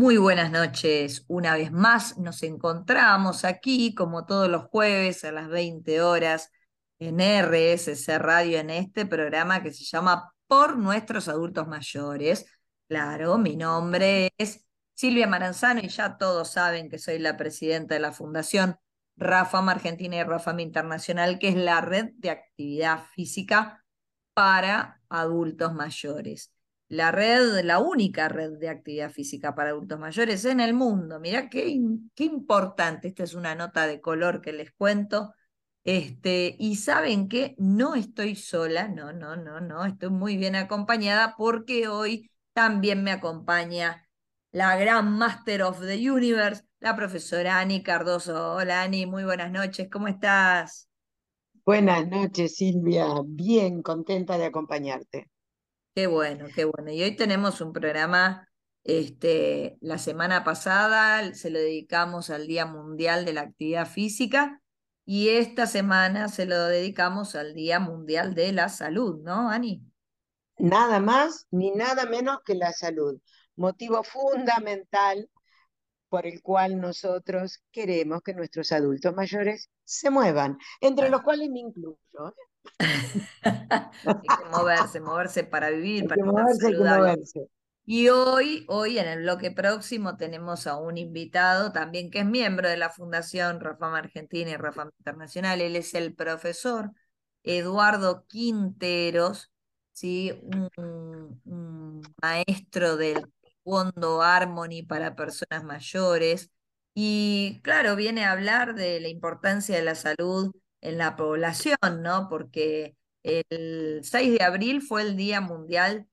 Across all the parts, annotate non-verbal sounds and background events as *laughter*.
Muy buenas noches. Una vez más nos encontramos aquí, como todos los jueves a las 20 horas, en RSC Radio, en este programa que se llama Por nuestros adultos mayores. Claro, mi nombre es Silvia Maranzano y ya todos saben que soy la presidenta de la Fundación Rafam Argentina y Rafam Internacional, que es la red de actividad física para adultos mayores la red, la única red de actividad física para adultos mayores en el mundo. Mirá qué, qué importante. Esta es una nota de color que les cuento. Este, y saben que no estoy sola, no, no, no, no, estoy muy bien acompañada porque hoy también me acompaña la gran Master of the Universe, la profesora Ani Cardoso. Hola Ani, muy buenas noches, ¿cómo estás? Buenas noches Silvia, bien contenta de acompañarte. Qué bueno, qué bueno. Y hoy tenemos un programa, este, la semana pasada se lo dedicamos al Día Mundial de la Actividad Física y esta semana se lo dedicamos al Día Mundial de la Salud, ¿no, Ani? Nada más ni nada menos que la salud, motivo fundamental por el cual nosotros queremos que nuestros adultos mayores se muevan, entre los cuales me incluyo. Hay que moverse, moverse para vivir, para moverse, Y hoy, hoy en el bloque próximo tenemos a un invitado también que es miembro de la Fundación Rafam Argentina y Rafam Internacional. Él es el profesor Eduardo Quinteros, ¿sí? un, maestro del Fondo Harmony para personas mayores. Y claro, viene a hablar de la importancia de la salud en la población, ¿no? Porque el 6 de abril fue el Día Mundial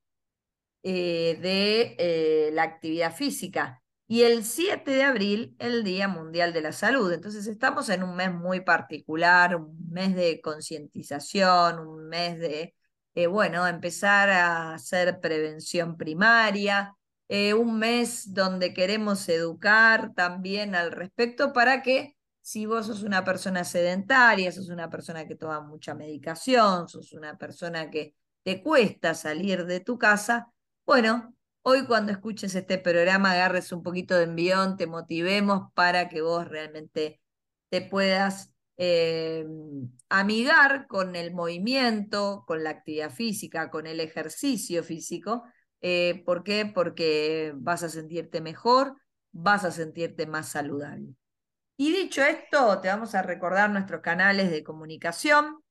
eh, de eh, la Actividad Física y el 7 de abril el Día Mundial de la Salud. Entonces estamos en un mes muy particular, un mes de concientización, un mes de, eh, bueno, empezar a hacer prevención primaria, un mes donde queremos educar también al respecto para que si vos sos una persona sedentaria, sos una persona que toma mucha medicación, sos una persona que te cuesta salir de tu casa, bueno, hoy cuando escuches este programa agarres un poquito de envión, te motivemos para que vos realmente te puedas eh, amigar con el movimiento, con la actividad física, con el ejercicio físico. Eh, ¿Por qué? Porque vas a sentirte mejor, vas a sentirte más saludable. Y dicho esto, te vamos a recordar nuestros canales de comunicación.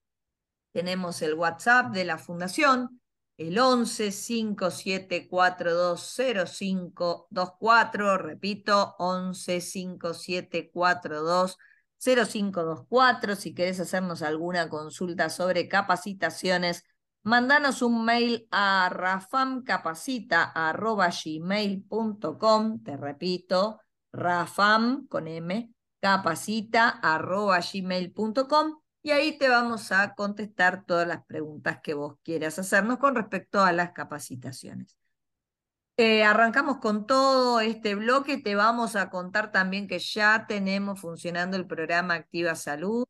Tenemos el WhatsApp de la Fundación, el 11 57420524, repito, 11 57420524. Si querés hacernos alguna consulta sobre capacitaciones, mandanos un mail a rafamcapacita.gmail.com, te repito, rafam con M capacita.gmail.com y ahí te vamos a contestar todas las preguntas que vos quieras hacernos con respecto a las capacitaciones. Eh, arrancamos con todo este bloque, te vamos a contar también que ya tenemos funcionando el programa Activa Salud.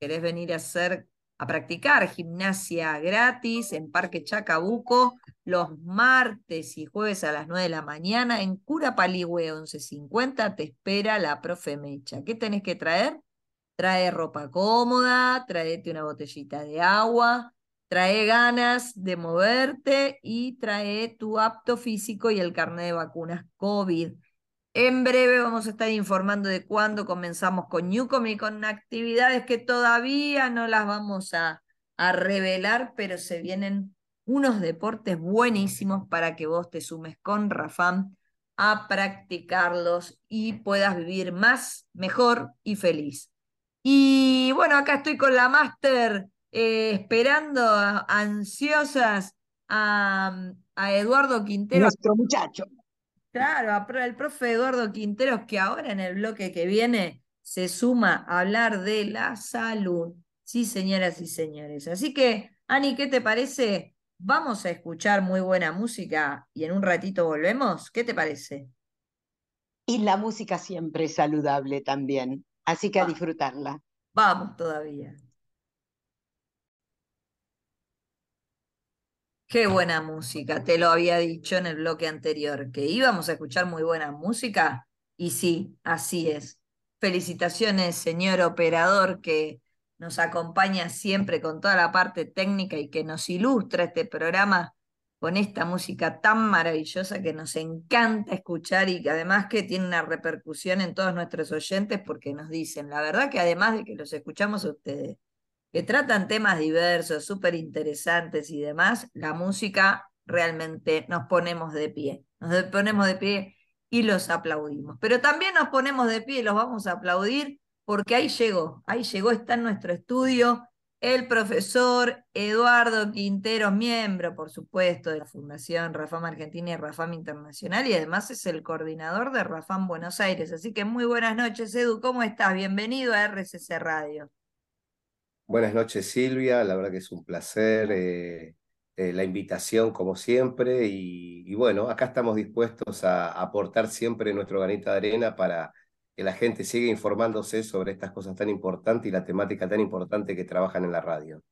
¿Querés venir a hacer a practicar gimnasia gratis en Parque Chacabuco los martes y jueves a las 9 de la mañana en Cura Paligüe 1150 te espera la profe Mecha. ¿Qué tenés que traer? Trae ropa cómoda, traete una botellita de agua, trae ganas de moverte y trae tu apto físico y el carnet de vacunas COVID. En breve vamos a estar informando de cuándo comenzamos con Newcom y con actividades que todavía no las vamos a, a revelar, pero se vienen unos deportes buenísimos para que vos te sumes con Rafam a practicarlos y puedas vivir más, mejor y feliz. Y bueno, acá estoy con la máster eh, esperando ansiosas a, a Eduardo Quintero. Nuestro muchacho. Claro, el profe Eduardo Quinteros, que ahora en el bloque que viene se suma a hablar de la salud. Sí, señoras y señores. Así que, Ani, ¿qué te parece? Vamos a escuchar muy buena música y en un ratito volvemos. ¿Qué te parece? Y la música siempre es saludable también, así que a disfrutarla. Vamos todavía. Qué buena música, te lo había dicho en el bloque anterior, que íbamos a escuchar muy buena música y sí, así es. Felicitaciones, señor operador, que nos acompaña siempre con toda la parte técnica y que nos ilustra este programa con esta música tan maravillosa que nos encanta escuchar y que además que tiene una repercusión en todos nuestros oyentes porque nos dicen, la verdad que además de que los escuchamos a ustedes, que tratan temas diversos, súper interesantes y demás, la música realmente nos ponemos de pie, nos ponemos de pie y los aplaudimos. Pero también nos ponemos de pie y los vamos a aplaudir porque ahí llegó, ahí llegó, está en nuestro estudio el profesor Eduardo Quintero, miembro, por supuesto, de la Fundación Rafam Argentina y Rafam Internacional, y además es el coordinador de Rafam Buenos Aires. Así que muy buenas noches, Edu, ¿cómo estás? Bienvenido a RCC Radio. Buenas noches, Silvia, la verdad que es un placer eh, eh, la invitación, como siempre, y, bueno, acá estamos dispuestos a aportar siempre nuestro granito de arena para que la gente siga informándose sobre estas cosas tan importantes y la temática tan importante que trabajan en la radio.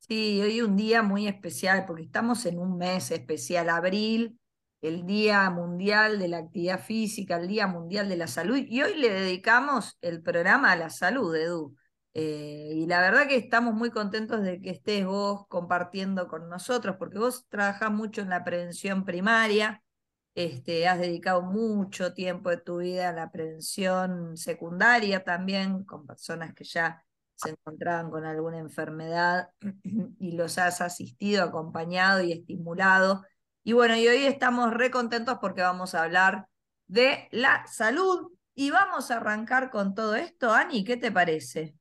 Sí, hoy un día muy especial porque estamos en un mes especial, abril, el Día Mundial de la Actividad Física, el Día Mundial de la Salud, y hoy le dedicamos el programa a la salud, Edu. Eh, y la verdad que estamos muy contentos de que estés vos compartiendo con nosotros, porque vos trabajás mucho en la prevención primaria, este, has dedicado mucho tiempo de tu vida a la prevención secundaria también, con personas que ya se encontraban con alguna enfermedad *clears throat* y los has asistido, acompañado y estimulado. Y bueno, y hoy estamos re contentos porque vamos a hablar de la salud y vamos a arrancar con todo esto. Ani, ¿qué te parece?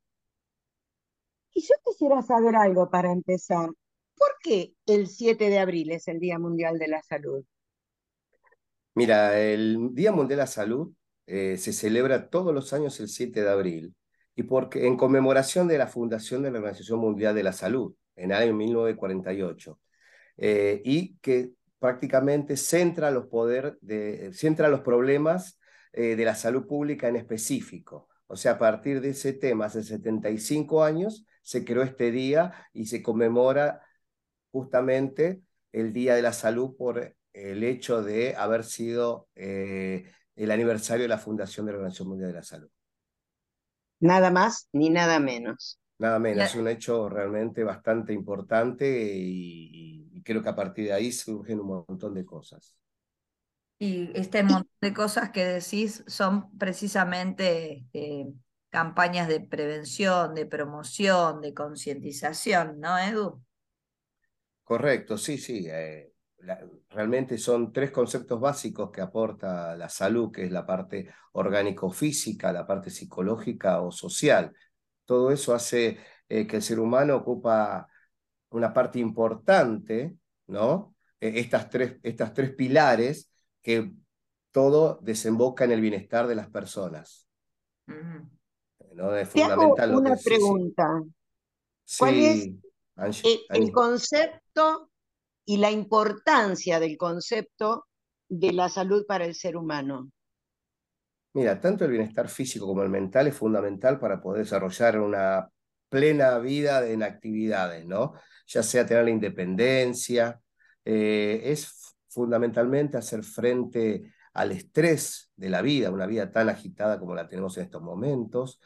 Yo quisiera saber algo para empezar. ¿Por qué el 7 de abril es el Día Mundial de la Salud? Mira, el Día Mundial de la Salud eh, se celebra todos los años el 7 de abril y porque, en conmemoración de la fundación de la Organización Mundial de la Salud en el año 1948 eh, y que prácticamente centra los, poder de, centra los problemas eh, de la salud pública en específico. O sea, a partir de ese tema, hace 75 años, se creó este día y se conmemora justamente el Día de la Salud por el hecho de haber sido eh, el aniversario de la fundación de la Organización Mundial de la Salud. Nada más ni nada menos. Nada menos, es un hecho realmente bastante importante y, creo que a partir de ahí surgen un montón de cosas. Y este montón de cosas que decís son precisamente eh, campañas de prevención, de promoción, de concientización, ¿no, Edu? Correcto, sí, sí. Eh, realmente son tres conceptos básicos que aporta la salud, que es la parte orgánico-física, la parte psicológica o social. Todo eso hace eh, que el ser humano ocupa una parte importante, ¿no? E, estas, tres, estas tres pilares que todo desemboca en el bienestar de las personas. ¿No? Es fundamental una pregunta. ¿Cuál es el concepto y la importancia del concepto de la salud para el ser humano? Mira, tanto el bienestar físico como el mental es fundamental para poder desarrollar una plena vida en actividades, ¿no? Ya sea tener la independencia, eh, es fundamentalmente hacer frente al estrés de la vida, una vida tan agitada como la tenemos en estos momentos.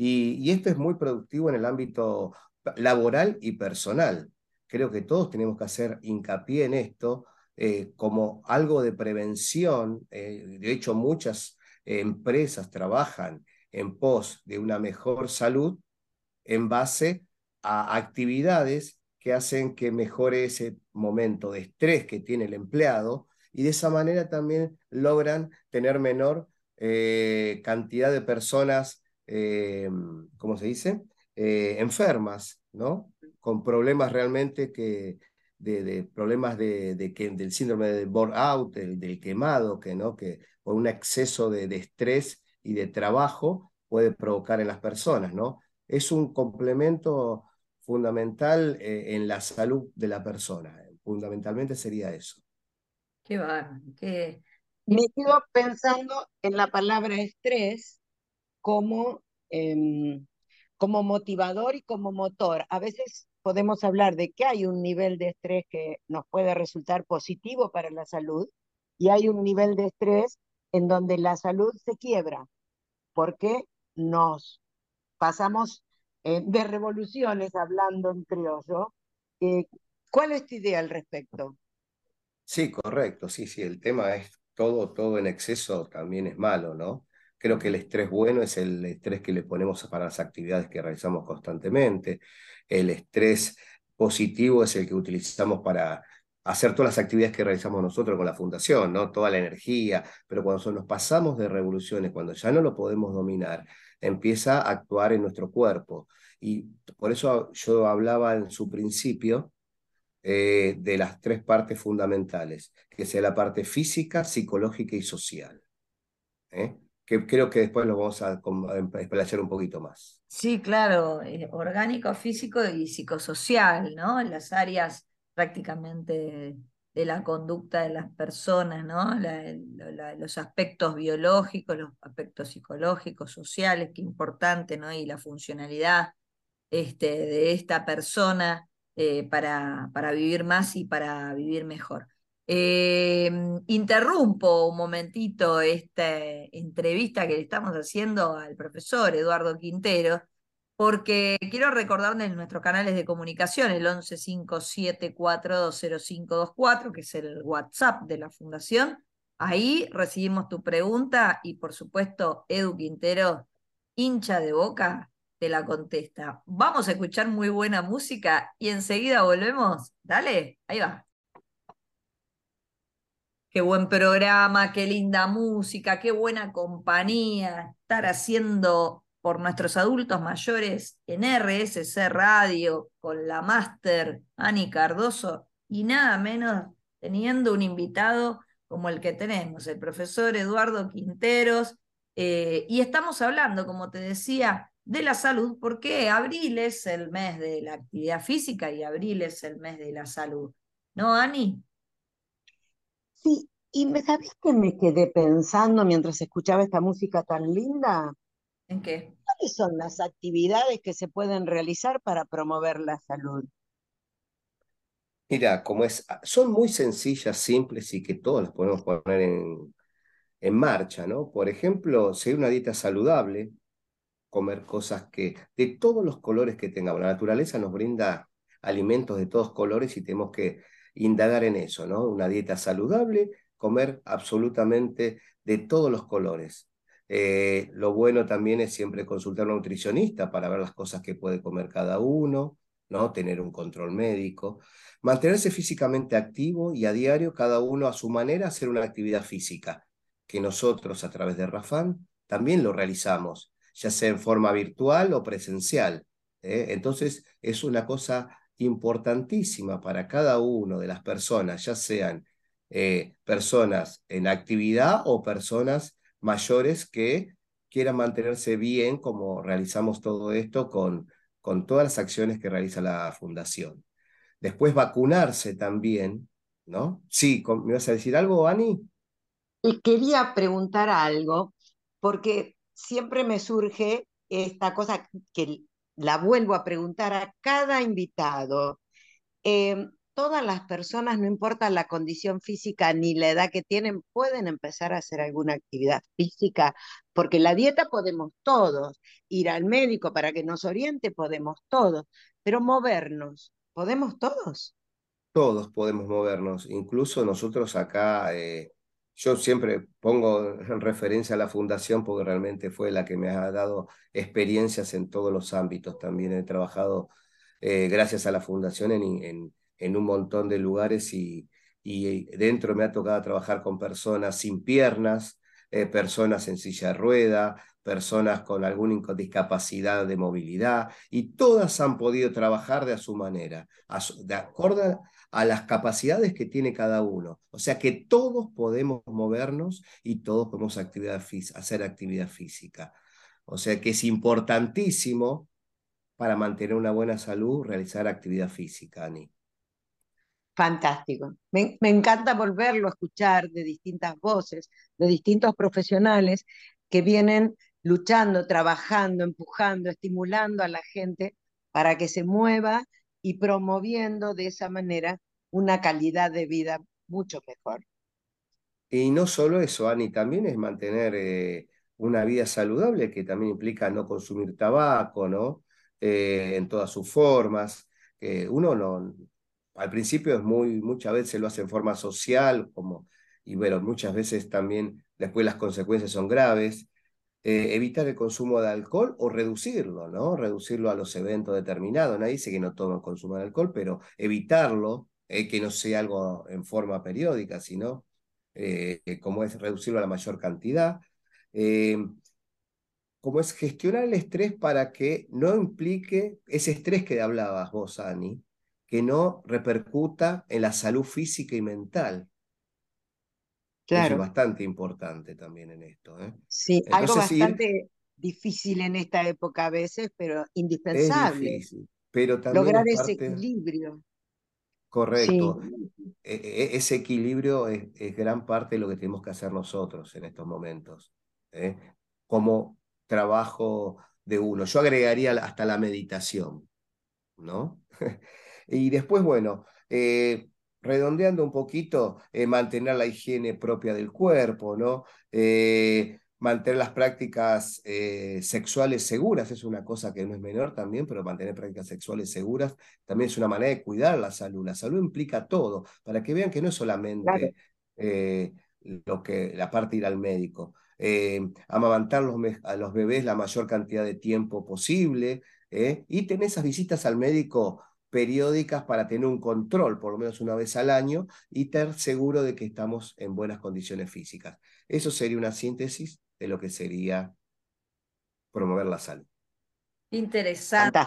Y, esto es muy productivo en el ámbito laboral y personal creo que todos tenemos que hacer hincapié en esto eh, como algo de prevención. Eh, de hecho, muchas empresas trabajan en pos de una mejor salud en base a actividades que hacen que mejore ese momento de estrés que tiene el empleado y de esa manera también logran tener menor eh, cantidad de personas, ¿cómo se dice? enfermas, ¿no? con problemas realmente que, de, problemas de, que, del síndrome de burnout, del, del quemado, que, ¿no? que por un exceso de, estrés y de trabajo puede provocar en las personas. ¿no? Es un complemento fundamental eh, en la salud de la persona. Fundamentalmente sería eso. Qué va, qué... Me quedo pensando en la palabra estrés como, em, como motivador y como motor. A veces podemos hablar de que hay un nivel de estrés que nos puede resultar positivo para la salud y hay un nivel de estrés en donde la salud se quiebra, porque nos pasamos eh, de revoluciones hablando en criollo. Eh, ¿Cuál es tu idea al respecto? Sí, correcto, sí, sí, el tema es todo, todo en exceso también es malo, ¿no? Creo que el estrés bueno es el estrés que le ponemos para las actividades que realizamos constantemente. El estrés positivo es el que utilizamos para hacer todas las actividades que realizamos nosotros con la fundación, ¿no? Toda la energía, pero cuando nos pasamos de revoluciones, cuando ya no lo podemos dominar, empieza a actuar en nuestro cuerpo. Y por eso yo hablaba en su principio eh, de las tres partes fundamentales, que sea la parte física, psicológica y social. ¿eh? Que creo que después lo vamos a explayar un poquito más. Sí, claro, eh, orgánico, físico y psicosocial, ¿no? Las áreas prácticamente de la conducta de las personas, ¿no? los aspectos biológicos, los aspectos psicológicos, sociales, qué importante, ¿no? Y la funcionalidad este, de esta persona eh, para, para, vivir más y para vivir mejor. Eh, interrumpo un momentito esta entrevista que le estamos haciendo al profesor Eduardo Quintero, porque quiero recordarles nuestros canales de comunicación, el 1157420524, que es el WhatsApp de la Fundación. Ahí recibimos tu pregunta y, por supuesto, Edu Quintero, hincha de boca, te la contesta. Vamos a escuchar muy buena música y enseguida volvemos. Dale, ahí va. Qué buen programa, qué linda música, qué buena compañía. Estar haciendo por nuestros adultos mayores en RSC Radio con la máster Ani Cardoso y nada menos teniendo un invitado como el que tenemos, el profesor Eduardo Quinteros. Eh, y estamos hablando, como te decía, de la salud, porque abril es el mes de la actividad física y abril es el mes de la salud. ¿No, Ani? Sí, y me sabes que me quedé pensando mientras escuchaba esta música tan linda. ¿En qué? ¿Cuáles son las actividades que se pueden realizar para promover la salud? Mira, como es, son muy sencillas, simples y que todos las podemos poner en, en marcha, ¿no? Por ejemplo, seguir una dieta saludable, comer cosas que, de todos los colores que tengamos. La naturaleza nos brinda alimentos de todos colores y tenemos que indagar en eso, ¿no? Una dieta saludable, comer absolutamente de todos los colores. Eh, lo bueno también es siempre consultar a un nutricionista para ver las cosas que puede comer cada uno, ¿no? Tener un control médico. Mantenerse físicamente activo y a diario, cada uno a su manera, hacer una actividad física, que nosotros a través de Rafán también lo realizamos ya sea en forma virtual o presencial. ¿eh? Entonces, es una cosa importantísima para cada uno de las personas, ya sean eh, personas en actividad o personas mayores que quieran mantenerse bien, como realizamos todo esto con, con todas las acciones que realiza la Fundación. Después vacunarse también, ¿no? Sí, ¿me vas a decir algo, Ani? Quería preguntar algo, porque siempre me surge esta cosa que la vuelvo a preguntar a cada invitado. Em, todas las personas, no importa la condición física ni la edad que tienen, pueden empezar a hacer alguna actividad física, porque la dieta podemos todos, ir al médico para que nos oriente podemos todos, pero movernos, ¿podemos todos? Todos podemos movernos, incluso nosotros acá eh, yo siempre pongo en referencia a la fundación porque realmente fue la que me ha dado experiencias en todos los ámbitos. También he trabajado eh, gracias a la fundación en, en, un montón de lugares y, y, dentro me ha tocado trabajar con personas sin piernas, eh, personas en silla de rueda, personas con alguna discapacidad de movilidad y todas han podido trabajar de a su manera, de acuerdo a las capacidades que tiene cada uno. O sea que todos podemos movernos y todos podemos hacer actividad física. O sea que es importantísimo para mantener una buena salud realizar actividad física, Ani. Fantástico. Me, me, encanta volverlo a escuchar de distintas voces, de distintos profesionales que vienen luchando, trabajando, empujando, estimulando a la gente para que se mueva y promoviendo de esa manera una calidad de vida mucho mejor. Y no solo eso, Ani, también es mantener eh, una vida saludable que también implica no consumir tabaco, ¿no? Eh, en todas sus formas. uno no, al principio es muy, muchas veces lo hace en forma social, como, y bueno, muchas veces también después las consecuencias son graves. Eh, evitar el consumo de alcohol o reducirlo, ¿no? Reducirlo a los eventos determinados. Nadie dice que no tomen consumo de alcohol, pero evitarlo, eh, que no sea algo en forma periódica, sino eh, como es reducirlo a la mayor cantidad. como es gestionar el estrés para que no implique ese estrés que hablabas vos, Ani, que no repercuta en la salud física y mental. Claro. es bastante importante también en esto. ¿eh? Sí, algo bastante difícil en esta época a veces, pero indispensable. Es difícil, pero también Lograr ese equilibrio. Correcto. E, e, ese equilibrio es, gran parte de lo que tenemos que hacer nosotros en estos momentos. ¿eh? Como trabajo de uno. Yo agregaría hasta la meditación, ¿no? *laughs* y después, bueno, eh, redondeando un poquito, eh, mantener la higiene propia del cuerpo, ¿no? Eh, mantener las prácticas eh, sexuales seguras es una cosa que no es menor también, pero mantener prácticas sexuales seguras también es una manera de cuidar la salud. La salud implica todo, para que vean que no es solamente lo que, la parte de ir al médico. amamantar los, a los bebés la mayor cantidad de tiempo posible y tener esas visitas al médico periódicas para tener un control, por lo menos una vez al año, y estar seguro de que estamos en buenas condiciones físicas. Eso sería una síntesis de lo que sería promover la salud. Interesante,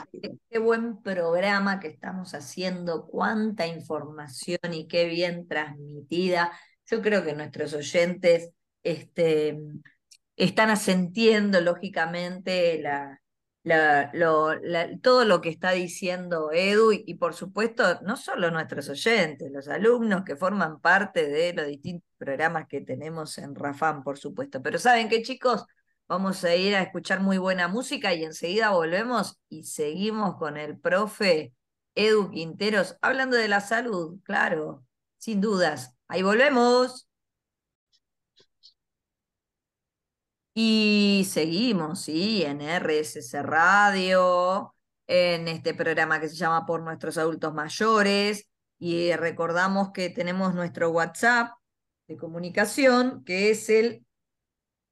qué buen programa que estamos haciendo, cuánta información y qué bien transmitida. Yo creo que nuestros oyentes este, están asentiendo lógicamente la, todo lo que está diciendo Edu y, por supuesto no solo nuestros oyentes, los alumnos que forman parte de los distintos programas que tenemos en Rafam, por supuesto. Pero saben qué chicos, vamos a ir a escuchar muy buena música y enseguida volvemos y seguimos con el profe Edu Quinteros hablando de la salud, claro, sin dudas. Ahí volvemos. Y seguimos, sí, en RSS Radio, en este programa que se llama Por Nuestros Adultos Mayores, y recordamos que tenemos nuestro WhatsApp de comunicación, que es el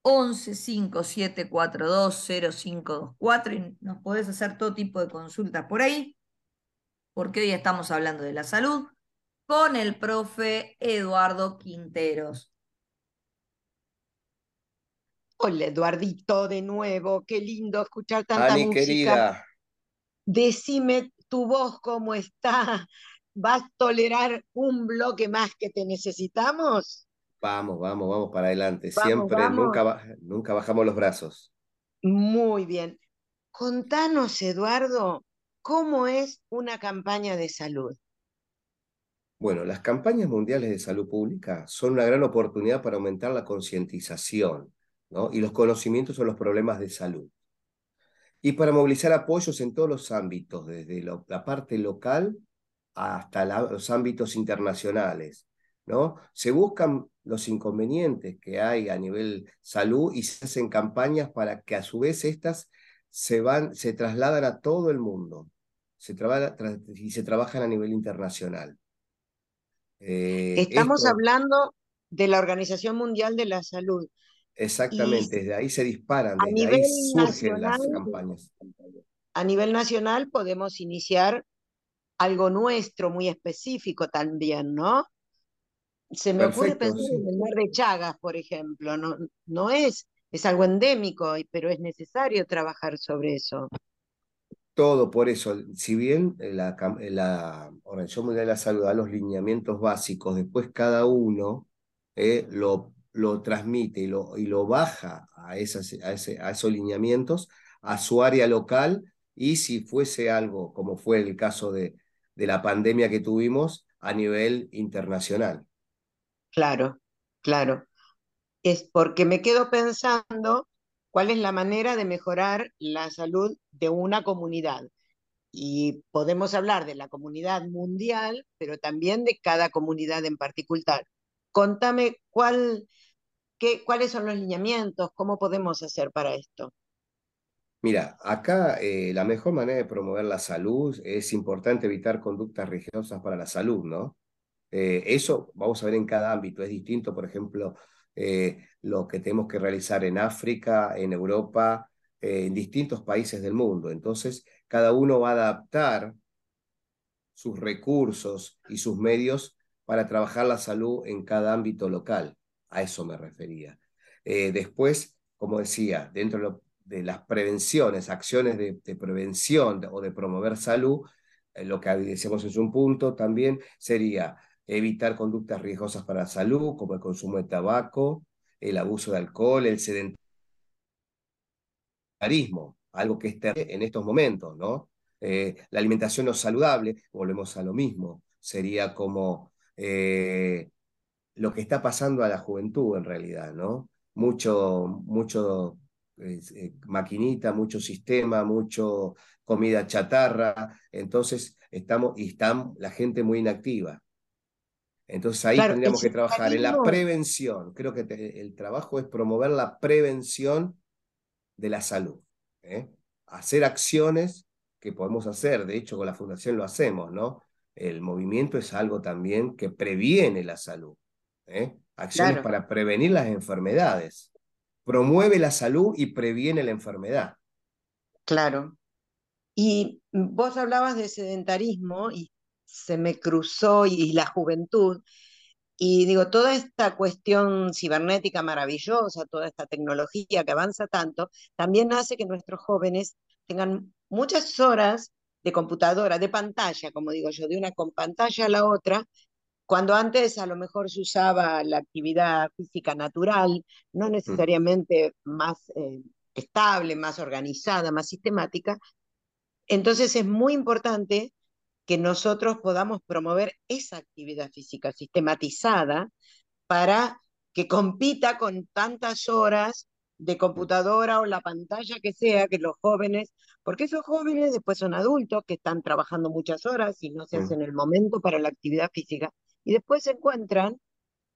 1157420524, y nos podés hacer todo tipo de consultas por ahí, porque hoy estamos hablando de la salud con el profe Eduardo Quinteros. Hola Eduardito de nuevo, qué lindo escuchar tanta Ani, música. querida. Decime tu voz cómo está. ¿Vas a tolerar un bloque más que te necesitamos? Vamos, vamos, vamos para adelante. Siempre, Nunca, nunca bajamos los brazos. Muy bien. Contanos, Eduardo, ¿cómo es una campaña de salud? Bueno, las campañas mundiales de salud pública son una gran oportunidad para aumentar la concientización, y los conocimientos sobre los problemas de salud. Y para movilizar apoyos en todos los ámbitos, desde la parte local hasta los ámbitos internacionales. ¿no? Se buscan los inconvenientes que hay a nivel salud y se hacen campañas para que a su vez estas se, van, se trasladan a todo el mundo se y se trabajan a nivel internacional. Eh, Estamos hablando de la Organización Mundial de la Salud. Exactamente, desde ahí se disparan, desde ahí surgen las campañas. A nivel nacional podemos iniciar algo nuestro, muy específico también, ¿no? Se me ocurre pensar en el mar de Chagas, por ejemplo, no, no es, es algo endémico, pero es necesario trabajar sobre eso. Todo por eso, si bien la, la Organización Mundial de la Salud da los lineamientos básicos, después cada uno eh, lo lo transmite y lo, y lo baja a, esas, a, ese, a esos lineamientos, a su área local y si fuese algo, como fue el caso de, de la pandemia que tuvimos, a nivel internacional. Claro, claro. Es porque me quedo pensando cuál es la manera de mejorar la salud de una comunidad. y podemos hablar de la comunidad mundial, pero también de cada comunidad en particular. Contame cuál, cuáles son los lineamientos, cómo podemos hacer para esto. Mira, acá eh, la mejor manera de promover la salud es importante evitar conductas religiosas para la salud, ¿no? Eh, eso vamos a ver en cada ámbito, es distinto, por ejemplo, eh, lo que tenemos que realizar en África, en Europa, en distintos países del mundo. Entonces, cada uno va a adaptar sus recursos y sus medios para trabajar la salud en cada ámbito local. A eso me refería. después, como decía, dentro de las prevenciones, acciones de, prevención o de promover salud, eh, lo que decíamos es un punto también sería evitar conductas riesgosas para la salud, como el consumo de tabaco, el abuso de alcohol, el sedentarismo, algo que es en estos momentos, ¿no? Eh, la alimentación no saludable, volvemos a lo mismo, sería como eh, lo que está pasando a la juventud en realidad, ¿no? Mucho, mucho eh, maquinita, mucho sistema, mucho comida chatarra, entonces estamos, y está la gente muy inactiva. Entonces ahí tendríamos que trabajar en la prevención. Creo que el trabajo es promover la prevención de la salud. ¿eh? Hacer acciones que podemos hacer, de hecho con la fundación lo hacemos, ¿no? El movimiento es algo también que previene la salud. ¿Eh? Acciones para prevenir las enfermedades promueve la salud y previene la enfermedad. Claro. Y vos hablabas de sedentarismo y se me cruzó y, la juventud. Y digo, toda esta cuestión cibernética maravillosa, toda esta tecnología que avanza tanto, también hace que nuestros jóvenes tengan muchas horas de computadora, de pantalla, como digo yo, de una con pantalla a la otra, cuando antes a lo mejor se usaba la actividad física natural, no necesariamente más eh, estable, más organizada, más sistemática, entonces es muy importante que nosotros podamos promover esa actividad física sistematizada para que compita con tantas horas de computadora o la pantalla que sea que los jóvenes, porque esos jóvenes después son adultos que están trabajando muchas horas y no se mm. hacen el momento para la actividad física. Y después se encuentran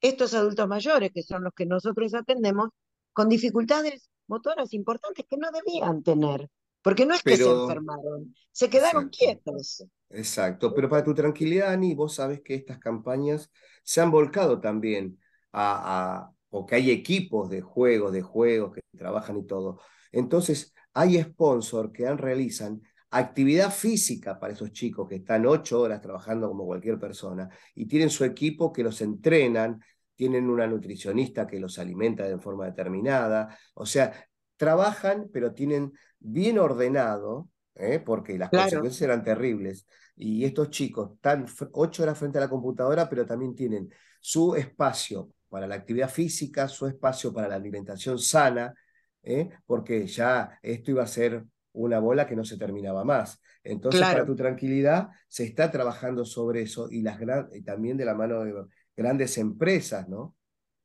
estos adultos mayores, que son los que nosotros atendemos, con dificultades motoras importantes que no debían tener, porque no es que se enfermaron, se quedaron quietos. Exacto, pero para tu tranquilidad, Ani, vos sabes que estas campañas se han volcado también a, a o que hay equipos de juegos, de juegos que trabajan y todo. Entonces, hay sponsors que han, realizan actividad física para esos chicos que están ocho horas trabajando como cualquier persona y tienen su equipo que los entrenan, tienen una nutricionista que los alimenta de forma determinada, o sea, trabajan pero tienen bien ordenado, ¿eh? porque las consecuencias eran terribles, y estos chicos están ocho horas frente a la computadora, pero también tienen su espacio para la actividad física, su espacio para la alimentación sana, ¿eh? porque ya esto iba a ser una bola que no se terminaba más. Entonces, para tu tranquilidad, se está trabajando sobre eso y, las también de la mano de grandes empresas, ¿no?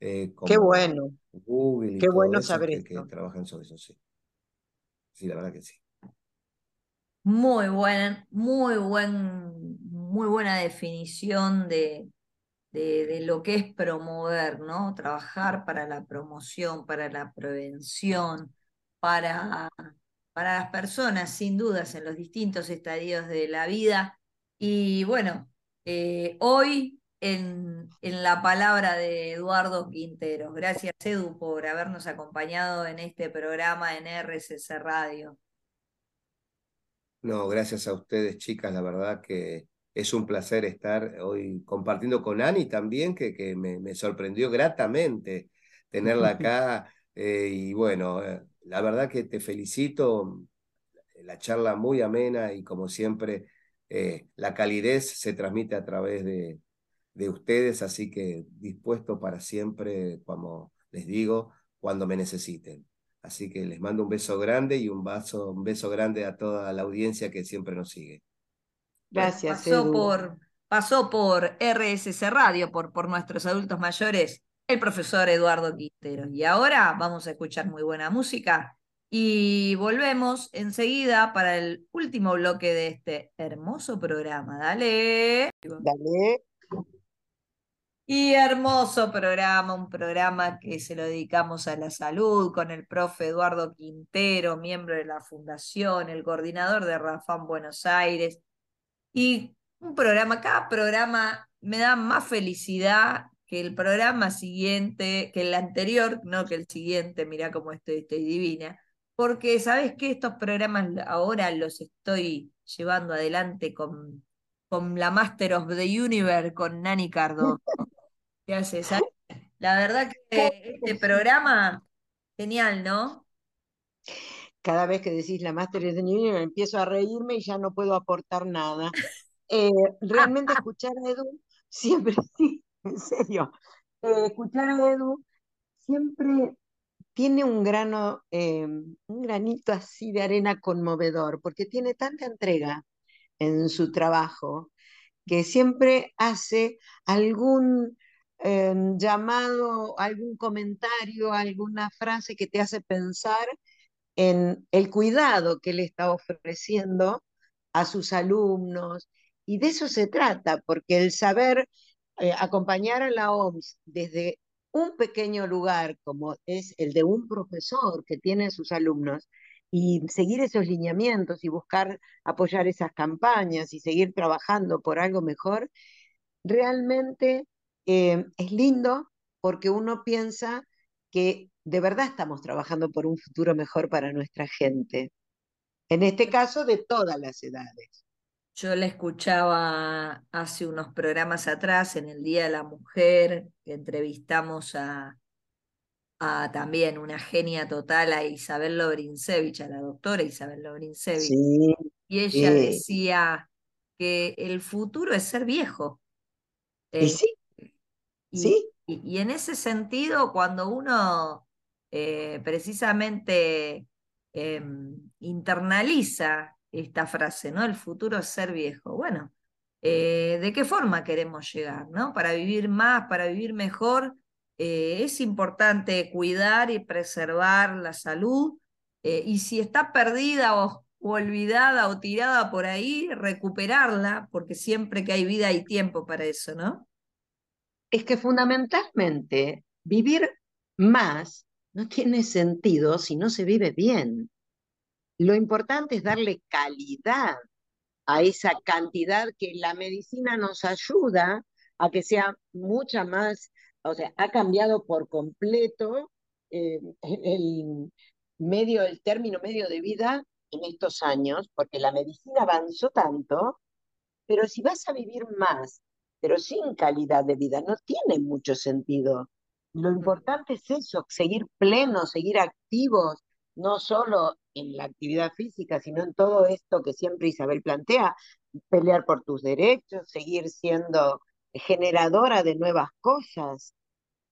Eh, Qué bueno. Google y Qué bueno saber que, que, trabajan sobre eso, sí. Sí, la verdad que sí. Muy buena, muy buen, muy buena definición de, de, de, lo que es promover, ¿no? Trabajar para la promoción, para la prevención, para para las personas, sin dudas, en los distintos estadios de la vida. Y bueno, eh, hoy en, en, la palabra de Eduardo Quintero. Gracias, Edu, por habernos acompañado en este programa en RSC Radio. No, gracias a ustedes, chicas. La verdad que es un placer estar hoy compartiendo con Ani también, que, que me, sorprendió gratamente tenerla *laughs* acá. Eh, y bueno, eh, la verdad que te felicito, la charla muy amena y como siempre, eh, la calidez se transmite a través de, de ustedes, así que dispuesto para siempre, como les digo, cuando me necesiten. Así que les mando un beso grande y un, vaso, un beso grande a toda la audiencia que siempre nos sigue. Gracias. Pasó por, pasó por RSC Radio, por, por nuestros adultos mayores el profesor Eduardo Quintero. Y ahora vamos a escuchar muy buena música Y volvemos enseguida para el último bloque de este hermoso programa. Dale. Dale. Y hermoso programa, un programa que se lo dedicamos a la salud con el profe Eduardo Quintero, miembro de la fundación, el coordinador de Rafán Buenos Aires. Y un programa, cada programa me da más felicidad que el programa siguiente, que el anterior, no que el siguiente, mira cómo estoy, estoy divina. Porque sabes que estos programas ahora los estoy llevando adelante con, con la Master of the Universe, con Nani Cardo. *laughs* ¿Qué haces? La verdad que este programa, genial, ¿no? Cada vez que decís la Master of the Universe empiezo a reírme y ya no puedo aportar nada. *laughs* Eh, realmente escuchar a Edu, siempre *laughs* sí, *laughs* en serio, eh, escuchar a Edu siempre tiene un grano, eh, un granito así de arena conmovedor, porque tiene tanta entrega en su trabajo que siempre hace algún llamado, algún comentario, alguna frase que te hace pensar en el cuidado que le está ofreciendo a sus alumnos. Y de eso se trata, porque el saber eh, acompañar a la OMS desde un pequeño lugar como es el de un profesor que tiene a sus alumnos y seguir esos lineamientos y buscar apoyar esas campañas y seguir trabajando por algo mejor, realmente eh, es lindo porque uno piensa que de verdad estamos trabajando por un futuro mejor para nuestra gente. En este caso, de todas las edades. Yo la escuchaba hace unos programas atrás, en el Día de la Mujer, que entrevistamos a, a también una genia total, a Isabel Lobrinsevich, a la doctora Isabel Lobrinsevich. y ella decía que el futuro es ser viejo. y eh, sí. Y, y, en ese sentido, cuando uno eh, precisamente em, internaliza esta frase, ¿no? El futuro es ser viejo. Bueno, eh, ¿de qué forma queremos llegar, ¿no? Para vivir más, para vivir mejor, eh, es importante cuidar y preservar la salud. y si está perdida o, o olvidada o tirada por ahí, recuperarla, porque siempre que hay vida hay tiempo para eso, ¿no? es que fundamentalmente vivir más no tiene sentido si no se vive bien. Lo importante es darle calidad a esa cantidad que la medicina nos ayuda a que sea mucha más, o sea, ha cambiado por completo eh, el medio, el término medio de vida en estos años, porque la medicina avanzó tanto, pero si vas a vivir más pero sin calidad de vida. No tiene mucho sentido. Lo importante es eso, seguir plenos, seguir activos, no solo en la actividad física, sino en todo esto que siempre Isabel plantea, pelear por tus derechos, seguir siendo generadora de nuevas cosas.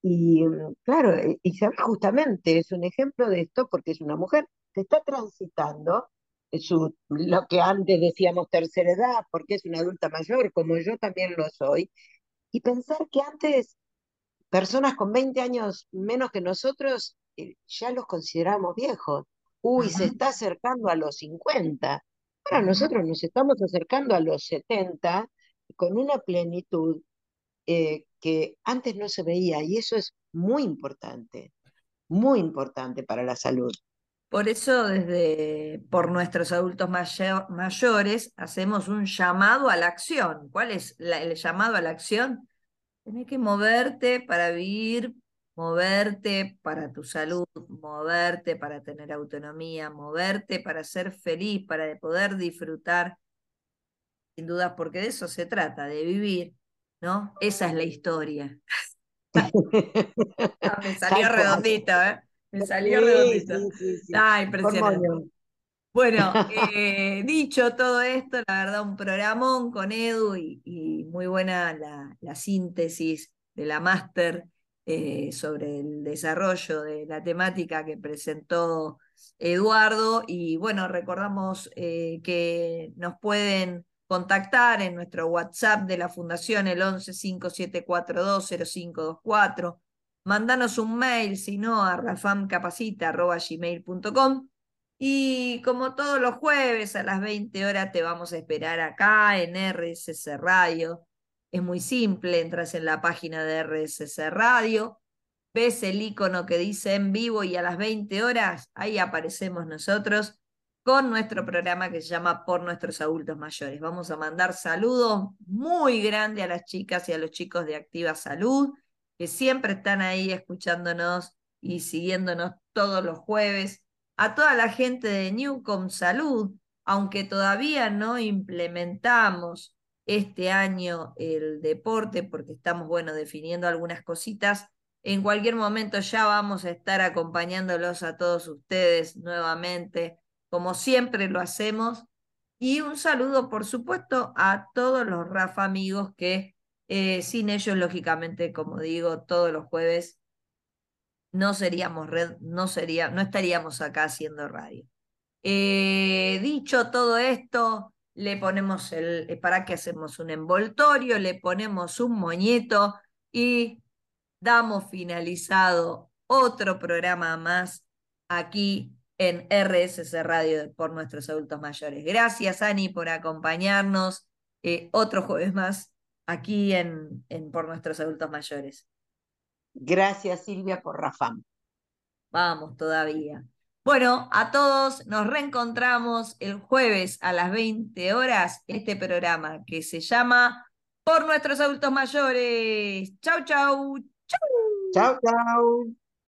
Y claro, e, Isabel justamente es un ejemplo de esto porque es una mujer que está transitando su, lo que antes decíamos tercera edad, porque es una adulta mayor, como yo también lo soy, y pensar que antes personas con 20 años menos que nosotros eh, ya los consideramos viejos. Uy, se está acercando a los 50. Ahora nosotros nos estamos acercando a los 70 con una plenitud eh, que antes no se veía y eso es muy importante, muy importante para la salud. Por eso, desde por nuestros adultos mayores, hacemos un llamado a la acción. ¿Cuál es el llamado a la acción? Tienes que moverte para vivir, moverte para tu salud, moverte para tener autonomía, moverte para ser feliz, para poder disfrutar. Sin dudas, porque de eso se trata, de vivir, ¿no? Esa es la historia. *laughs* *laughs* Ah, me salió redondito, ¿eh? Me salió redondito. ah, impresionante. Bueno, *laughs* eh, dicho todo esto, la verdad, un programón con Edu y, muy buena la, síntesis de la máster eh, sobre el desarrollo de la temática que presentó Eduardo. Y bueno, recordamos eh, que nos pueden contactar en nuestro WhatsApp de la Fundación, el 11 5742 0524 Mándanos un mail, si no, a rafamcapacita.gmail.com Y como todos los jueves a las 20 horas te vamos a esperar acá en RSC Radio. Es muy simple, entras en la página de RSC Radio, ves el icono que dice en vivo y a las 20 horas, ahí aparecemos nosotros con nuestro programa que se llama Por nuestros adultos mayores. Vamos a mandar saludos muy grandes a las chicas y a los chicos de Activa Salud, que siempre están ahí escuchándonos y siguiéndonos todos los jueves. A toda la gente de Newcom Salud, aunque todavía no implementamos este año el deporte, porque estamos, bueno, definiendo algunas cositas. En cualquier momento ya vamos a estar acompañándolos a todos ustedes nuevamente, como siempre lo hacemos. Y un saludo, por supuesto, a todos los Rafa amigos que eh, sin ellos, lógicamente, como digo, todos los jueves no seríamos red, no, sería, no estaríamos acá haciendo radio. Eh, dicho todo esto, le ponemos el, eh, para que hacemos un envoltorio, le ponemos un moñeto y damos finalizado otro programa más aquí en RSC Radio por nuestros adultos mayores. Gracias, Ani, por acompañarnos eh, otro jueves más aquí en, en por nuestros adultos mayores. Gracias, Silvia, por Rafam. Vamos todavía. Bueno, a todos nos reencontramos el jueves a las 20 horas, este programa que se llama Por nuestros adultos mayores. Chau, chau. Chau. Chau, chau.